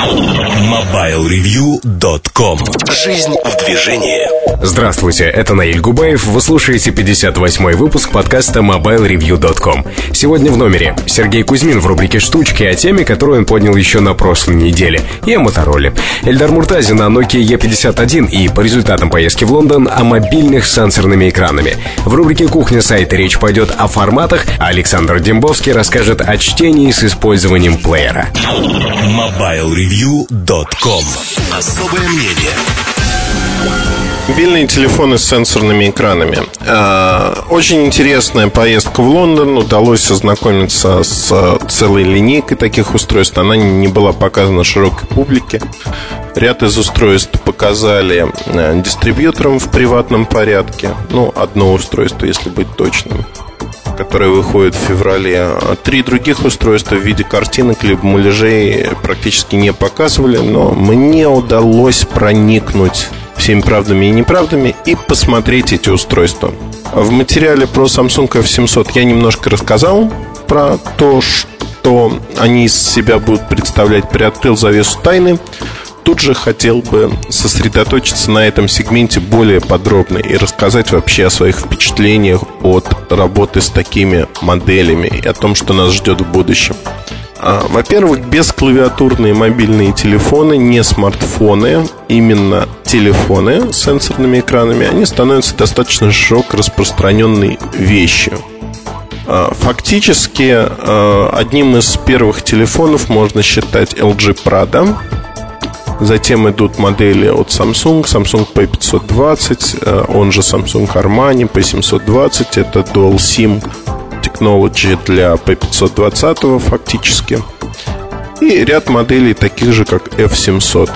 MobileReview.com Жизнь в движении Здравствуйте, это Наиль Губаев. Вы слушаете 58-й выпуск подкаста MobileReview.com. Сегодня в номере Сергей Кузьмин в рубрике «Штучки» о теме, которую он поднял еще на прошлой неделе, и о Мотороле. Эльдар Муртазин о Nokia E51 и по результатам поездки в Лондон о мобильных с сенсорными экранами. В рубрике «Кухня сайта» речь пойдет о форматах, а Александр Дембовский расскажет о чтении с использованием плеера. MobileReview.com Особое мнение Мобильные телефоны с сенсорными экранами. А, очень интересная поездка в Лондон. Удалось ознакомиться с целой линейкой таких устройств. Она не была показана широкой публике. Ряд из устройств показали э, дистрибьюторам в приватном порядке. Ну, одно устройство, если быть точным которое выходит в феврале. А три других устройства в виде картинок либо муляжей практически не показывали, но мне удалось проникнуть всеми правдами и неправдами и посмотреть эти устройства. В материале про Samsung F700 я немножко рассказал про то, что они из себя будут представлять, приоткрыл завесу тайны. Тут же хотел бы сосредоточиться на этом сегменте более подробно и рассказать вообще о своих впечатлениях от работы с такими моделями и о том, что нас ждет в будущем. А, во-первых, бесклавиатурные мобильные телефоны, не смартфоны, именно телефоны с сенсорными экранами, они становятся достаточно широко распространенной вещью. А, фактически, а, одним из первых телефонов можно считать LG Prada. Затем идут модели от Samsung, Samsung P520, он же Samsung Armani P720, это Dual SIM Technology для P520 фактически. И ряд моделей таких же, как F700.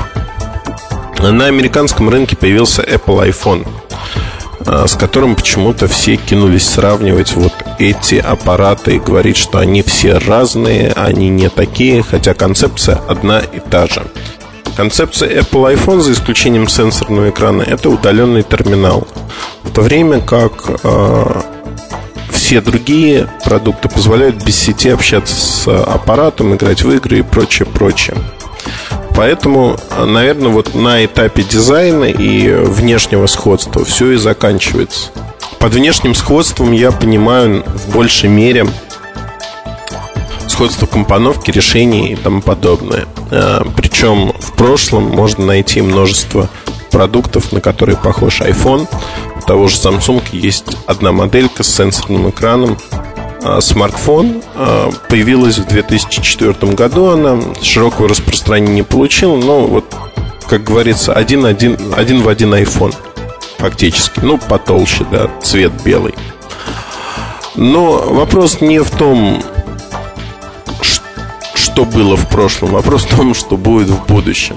На американском рынке появился Apple iPhone, а, с которым почему-то все кинулись сравнивать вот эти аппараты и говорить, что они все разные, они не такие, хотя концепция одна и та же. Концепция Apple iPhone, за исключением сенсорного экрана, это удаленный терминал. В то время как а, все другие продукты позволяют без сети общаться с аппаратом, играть в игры и прочее, прочее. Поэтому, наверное, вот на этапе дизайна и внешнего сходства все и заканчивается. Под внешним сходством я понимаю в большей мере сходство компоновки, решений и тому подобное. А, Причем в прошлом можно найти множество продуктов, на которые похож iPhone, того же Samsung есть одна моделька с сенсорным экраном. А смартфон а, появилась в 2004 году. Она широкого распространения не получила, но вот, как говорится, один, один, один в один iPhone фактически. Ну, потолще, да, цвет белый. Но вопрос не в том, что было в прошлом. Вопрос в том, что будет в будущем.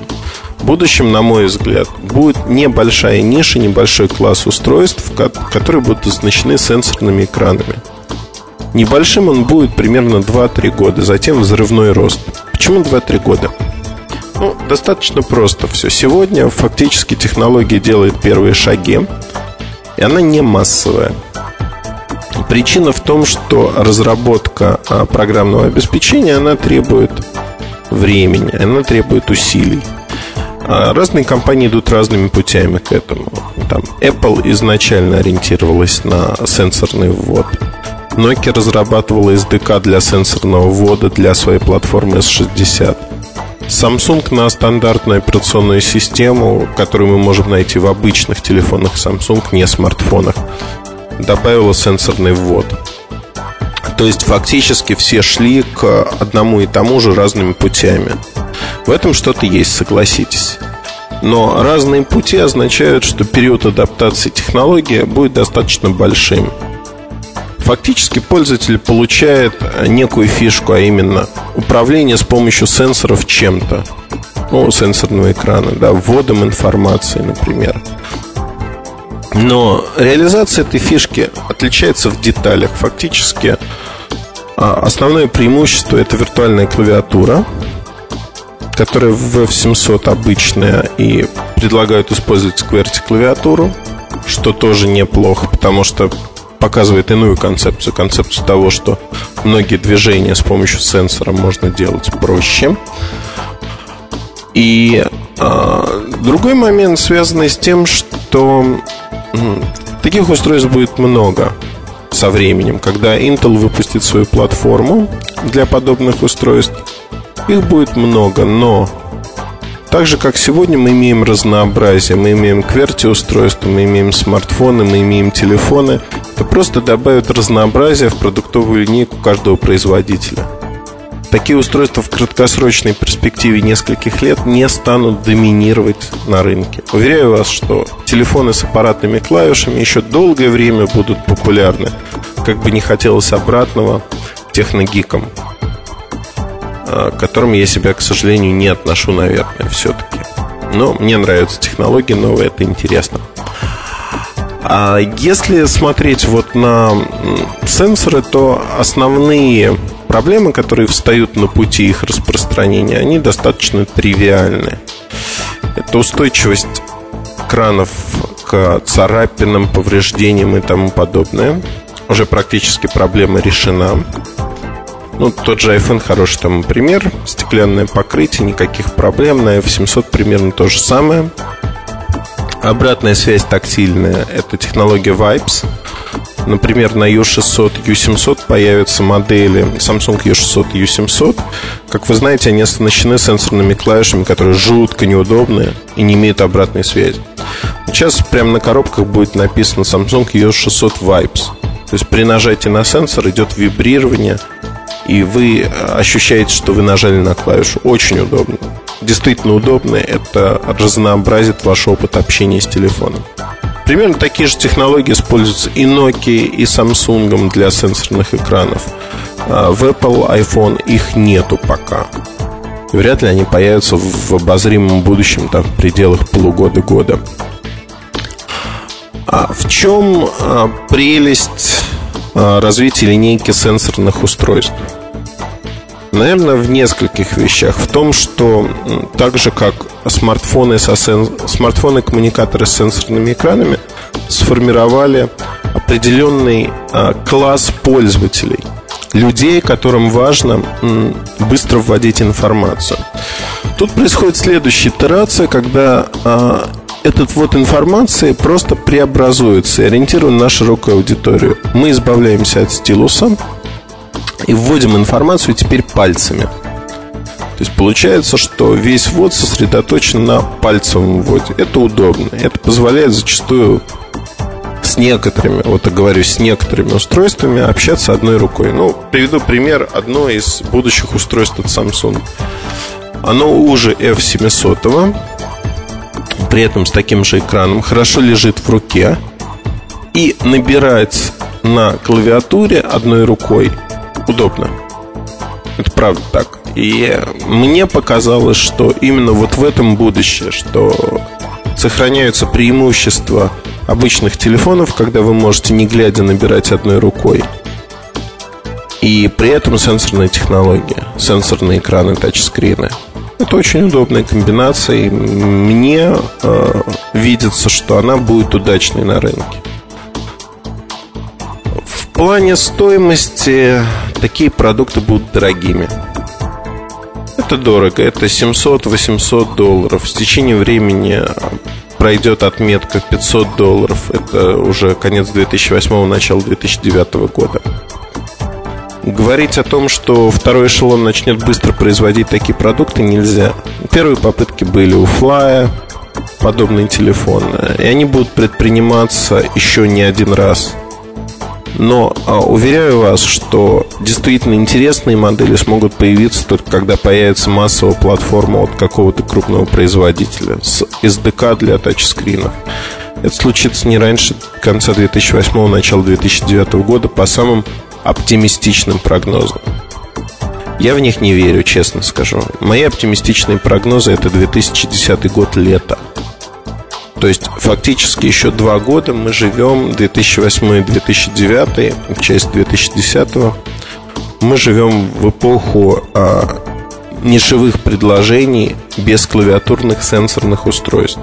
В будущем, на мой взгляд, будет небольшая ниша, небольшой класс устройств, которые будут оснащены сенсорными экранами. Небольшим он будет примерно 2-3 года, затем взрывной рост. Почему 2-3 года? Ну, достаточно просто все. Сегодня фактически технология делает первые шаги, и она не массовая. Причина в том, что разработка а, программного обеспечения, она требует времени, она требует усилий. А, разные компании идут разными путями к этому. Там Apple изначально ориентировалась на сенсорный ввод. Nokia разрабатывала SDK для сенсорного ввода для своей платформы S60. Samsung на стандартную операционную систему, которую мы можем найти в обычных телефонах Samsung, не смартфонах, добавила сенсорный ввод. То есть фактически все шли к одному и тому же разными путями. В этом что-то есть, согласитесь. Но разные пути означают, что период адаптации технологии будет достаточно большим. Фактически пользователь получает некую фишку, а именно управление с помощью сенсоров чем-то. Ну, сенсорного экрана, да, вводом информации, например. Но реализация этой фишки отличается в деталях. Фактически а, основное преимущество это виртуальная клавиатура – которая в F700 обычная и предлагают использовать QWERTY клавиатуру, что тоже неплохо, потому что показывает иную концепцию, концепцию того, что многие движения с помощью сенсора можно делать проще. И а, другой момент, связанный с тем, что таких устройств будет много со временем. Когда Intel выпустит свою платформу для подобных устройств, их будет много, но так же, как сегодня мы имеем разнообразие, мы имеем QWERTY-устройства, мы имеем смартфоны, мы имеем телефоны, это просто добавит разнообразие в продуктовую линейку каждого производителя. Такие устройства в краткосрочной перспективе нескольких лет не станут доминировать на рынке. Уверяю вас, что телефоны с аппаратными клавишами еще долгое время будут популярны, как бы не хотелось обратного техногикам. К которым я себя, к сожалению, не отношу, наверное, все-таки. Но мне нравятся технологии новые, это интересно. А если смотреть вот на сенсоры, то основные проблемы, которые встают на пути их распространения, они достаточно тривиальны. Это устойчивость кранов к царапинам, повреждениям и тому подобное. Уже практически проблема решена. Ну, тот же iPhone хороший тому пример. Стеклянное покрытие, никаких проблем. На F700 примерно то же самое. Обратная связь тактильная – это технология Vibes. Например, на U600, U700 появятся модели Samsung U600 и U700. Как вы знаете, они оснащены сенсорными клавишами, которые жутко неудобные и не имеют обратной связи. Сейчас прямо на коробках будет написано Samsung U600 Vibes. То есть при нажатии на сенсор идет вибрирование – и вы ощущаете, что вы нажали на клавишу. Очень удобно. Действительно удобно. Это разнообразит ваш опыт общения с телефоном. Примерно такие же технологии используются и Nokia, и Samsung для сенсорных экранов. А, в Apple iPhone их нету пока. вряд ли они появятся в обозримом будущем, там, в пределах полугода-года. А в чем а, прелесть а, развития линейки сенсорных устройств? Наверное, в нескольких вещах. В том, что так же, как смартфоны, со сен... смартфоны коммуникаторы с сенсорными экранами сформировали определенный а, класс пользователей. Людей, которым важно м, быстро вводить информацию. Тут происходит следующая итерация, когда а, этот вот информация просто преобразуется и ориентирован на широкую аудиторию. Мы избавляемся от стилуса, и вводим информацию теперь пальцами. То есть получается, что весь ввод сосредоточен на пальцевом вводе. Это удобно. Это позволяет зачастую с некоторыми, вот я говорю, с некоторыми устройствами общаться одной рукой. Ну, приведу пример. Одно из будущих устройств от Samsung. Оно уже F700, при этом с таким же экраном, хорошо лежит в руке и набирать на клавиатуре одной рукой удобно. Это правда так. И мне показалось, что именно вот в этом будущее, что сохраняются преимущества обычных телефонов, когда вы можете не глядя набирать одной рукой. И при этом сенсорная технология, сенсорные экраны, тачскрины. Это очень удобная комбинация, и мне э, видится, что она будет удачной на рынке плане стоимости такие продукты будут дорогими. Это дорого, это 700-800 долларов. С течением времени пройдет отметка 500 долларов. Это уже конец 2008 начало 2009 года. Говорить о том, что второй эшелон начнет быстро производить такие продукты, нельзя. Первые попытки были у Fly, подобные телефоны, и они будут предприниматься еще не один раз – но а, уверяю вас, что действительно интересные модели смогут появиться только когда появится массовая платформа от какого-то крупного производителя с SDK для тачскринов. Это случится не раньше конца 2008 начала 2009 года по самым оптимистичным прогнозам. Я в них не верю, честно скажу. Мои оптимистичные прогнозы это 2010 год лето. То есть фактически еще два года мы живем 2008 и 2009, часть 2010 мы живем в эпоху а, нишевых предложений без клавиатурных сенсорных устройств.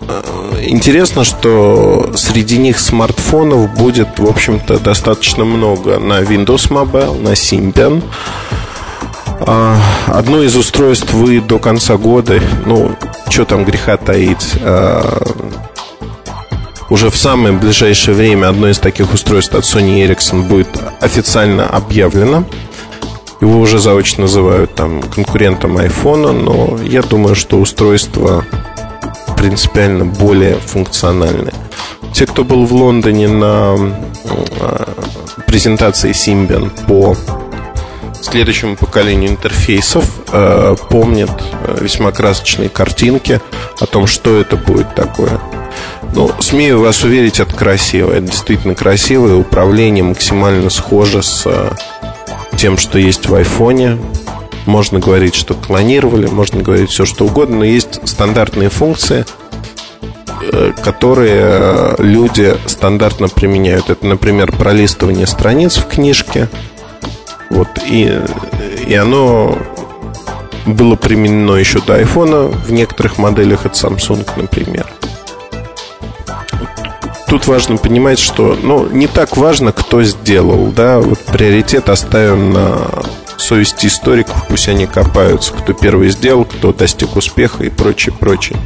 А, интересно, что среди них смартфонов будет, в общем-то, достаточно много. На Windows Mobile, на Symbian, А, одно из устройств вы до конца года, ну, что там греха таить, а, уже в самое ближайшее время одно из таких устройств от Sony Ericsson будет официально объявлено. Его уже заочно называют там конкурентом iPhone, но я думаю, что устройство принципиально более функциональное. Те, кто был в Лондоне на а, презентации Symbian по следующему поколению интерфейсов э, помнят э, весьма красочные картинки о том, что это будет такое. Ну, смею вас уверить, это красиво. Это действительно красивое управление максимально схоже с э, тем, что есть в айфоне. Можно говорить, что клонировали, можно говорить все, что угодно, но есть стандартные функции, э, которые э, люди стандартно применяют. Это, например, пролистывание страниц в книжке – вот, и, и оно было применено еще до айфона в некоторых моделях от Samsung, например. Тут важно понимать, что ну, не так важно, кто сделал, да, вот приоритет оставим на совести историков, пусть они копаются, кто первый сделал, кто достиг успеха и прочее, прочее.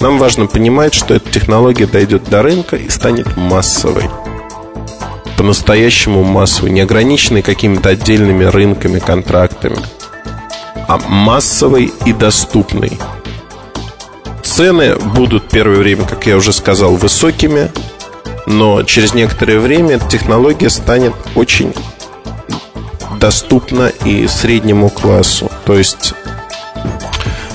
Нам важно понимать, что эта технология дойдет до рынка и станет массовой по-настоящему массовый, не ограниченный какими-то отдельными рынками, контрактами, а массовый и доступный. Цены будут первое время, как я уже сказал, высокими, но через некоторое время технология станет очень доступна и среднему классу. То есть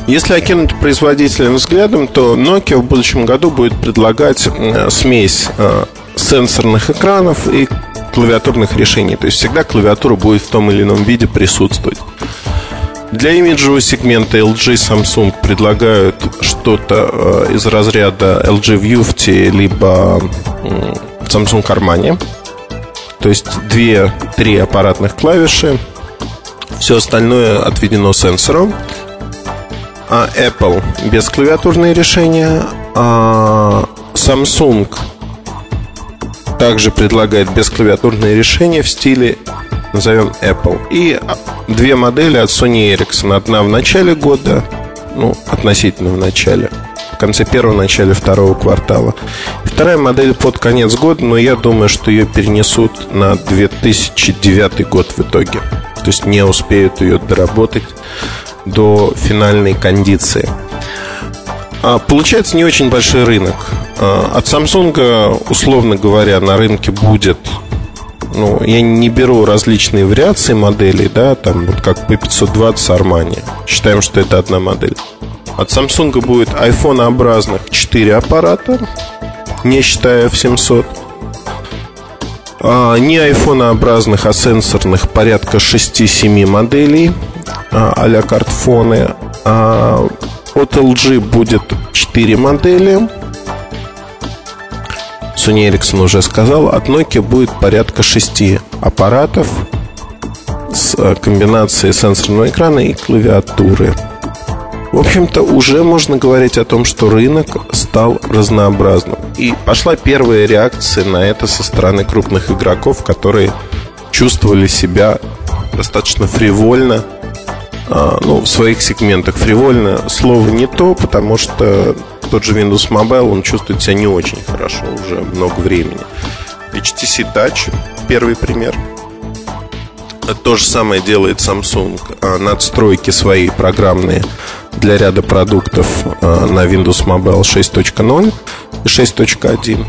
если окинуть производителя взглядом, то Nokia в будущем году будет предлагать э, смесь э, сенсорных экранов и клавиатурных решений. То есть всегда клавиатура будет в том или ином виде присутствовать. Для имиджевого сегмента LG и Samsung предлагают что-то э, из разряда LG Vufti либо Samsung Armani. То есть две-три аппаратных клавиши. Все остальное отведено сенсором. А Apple без клавиатурные решения. А Samsung также предлагает бесклавиатурные решения в стиле, назовем Apple. И две модели от Sony Ericsson. Одна в начале года, ну, относительно в начале, в конце первого, начале второго квартала. Вторая модель под конец года, но я думаю, что ее перенесут на 2009 год в итоге. То есть не успеют ее доработать до финальной кондиции. А, получается не очень большой рынок. А, от Samsung, условно говоря, на рынке будет ну, я не беру различные вариации моделей, да, там вот как P520 Armani. Считаем, что это одна модель. От Samsung будет iPhone-образных 4 аппарата, не считая F700. А, не iPhone-образных, а сенсорных порядка 6-7 моделей а, а-ля картфоны. А, от LG будет 4 модели. Sony Ericsson уже сказал, от Nokia будет порядка 6 аппаратов с э, комбинацией сенсорного экрана и клавиатуры. В общем-то, уже можно говорить о том, что рынок стал разнообразным. И пошла первая реакция на это со стороны крупных игроков, которые чувствовали себя достаточно фривольно ну, в своих сегментах фривольно слово не то, потому что тот же Windows Mobile, он чувствует себя не очень хорошо уже много времени. HTC Touch, первый пример. То же самое делает Samsung. А, надстройки свои программные для ряда продуктов а, на Windows Mobile 6.0 и 6.1.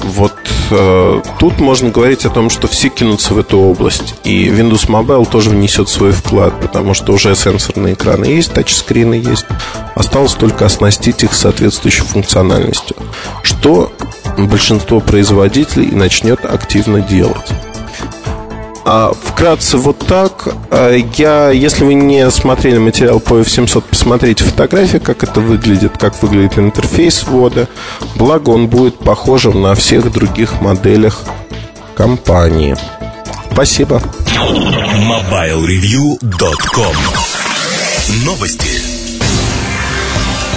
Вот э, тут можно говорить о том, что все кинутся в эту область. И Windows Mobile тоже внесет свой вклад, потому что уже сенсорные экраны есть, тачскрины есть. Осталось только оснастить их соответствующей функциональностью, что большинство производителей начнет активно делать. А, вкратце вот так. А, я, если вы не смотрели материал по F700, посмотрите фотографии, как это выглядит, как выглядит интерфейс ввода. Благо он будет похожим на всех других моделях компании. Спасибо. MobileReview.com Новости.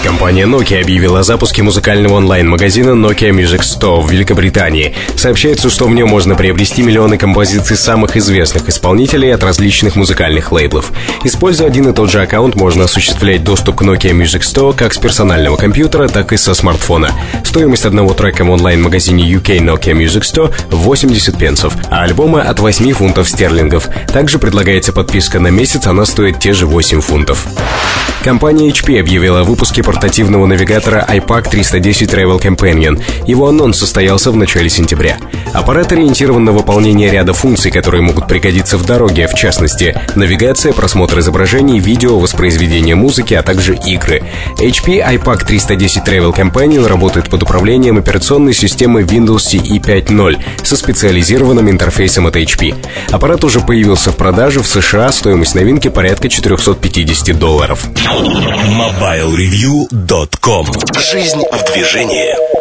Компания Nokia объявила о запуске музыкального онлайн-магазина Nokia Music Store в Великобритании. Сообщается, что в нем можно приобрести миллионы композиций самых известных исполнителей от различных музыкальных лейблов. Используя один и тот же аккаунт, можно осуществлять доступ к Nokia Music Store как с персонального компьютера, так и со смартфона. Стоимость одного трека в онлайн-магазине UK Nokia Music Store 80 пенсов, а альбома от 8 фунтов стерлингов. Также предлагается подписка на месяц, она стоит те же 8 фунтов. Компания HP объявила о выпуске портативного навигатора iPAC 310 Travel Companion. Его анонс состоялся в начале сентября. Аппарат ориентирован на выполнение ряда функций, которые могут пригодиться в дороге, в частности, навигация, просмотр изображений, видео, воспроизведение музыки, а также игры. HP iPAC 310 Travel Companion работает под управлением операционной системы Windows CE 5.0 со специализированным интерфейсом от HP. Аппарат уже появился в продаже в США, стоимость новинки порядка 450 долларов. MobileReview.com Жизнь в движении